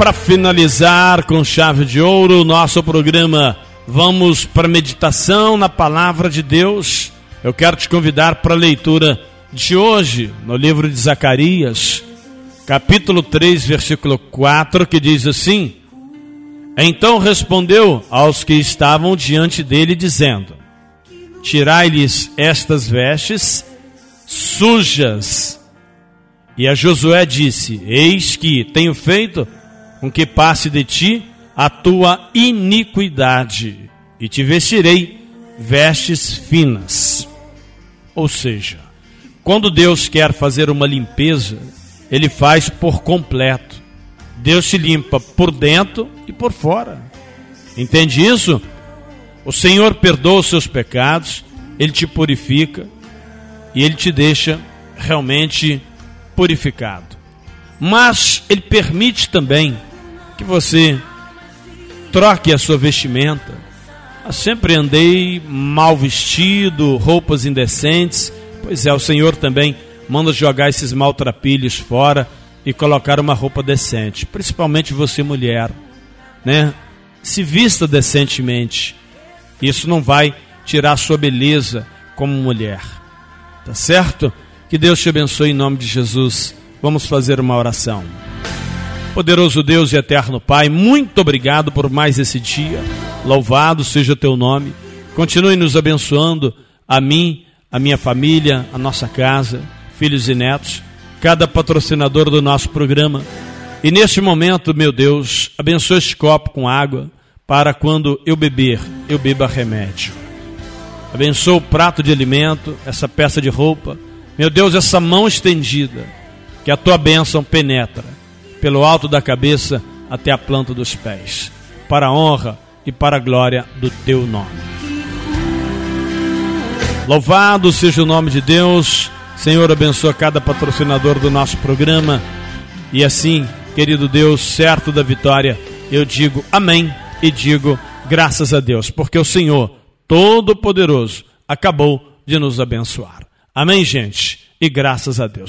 para finalizar com chave de ouro nosso programa, vamos para meditação na palavra de Deus. Eu quero te convidar para a leitura de hoje, no livro de Zacarias, capítulo 3, versículo 4, que diz assim: Então respondeu aos que estavam diante dele, dizendo: Tirai-lhes estas vestes sujas. E a Josué disse: Eis que tenho feito com que passe de ti a tua iniquidade, e te vestirei vestes finas. Ou seja, quando Deus quer fazer uma limpeza, Ele faz por completo. Deus se limpa por dentro e por fora. Entende isso? O Senhor perdoa os seus pecados, Ele te purifica e Ele te deixa realmente purificado. Mas Ele permite também que você troque a sua vestimenta. Eu sempre andei mal vestido, roupas indecentes. Pois é, o Senhor também manda jogar esses maltrapilhos fora e colocar uma roupa decente, principalmente você mulher, né? Se vista decentemente. Isso não vai tirar sua beleza como mulher. Tá certo? Que Deus te abençoe em nome de Jesus. Vamos fazer uma oração. Poderoso Deus e eterno Pai, muito obrigado por mais esse dia. Louvado seja o teu nome. Continue nos abençoando a mim, a minha família, a nossa casa, filhos e netos, cada patrocinador do nosso programa. E neste momento, meu Deus, abençoe este copo com água para quando eu beber, eu beba remédio. Abençoa o prato de alimento, essa peça de roupa. Meu Deus, essa mão estendida, que a tua bênção penetra pelo alto da cabeça até a planta dos pés, para a honra e para a glória do teu nome. Louvado seja o nome de Deus. Senhor, abençoa cada patrocinador do nosso programa. E assim, querido Deus, certo da vitória, eu digo amém e digo graças a Deus, porque o Senhor Todo-Poderoso acabou de nos abençoar. Amém, gente? E graças a Deus.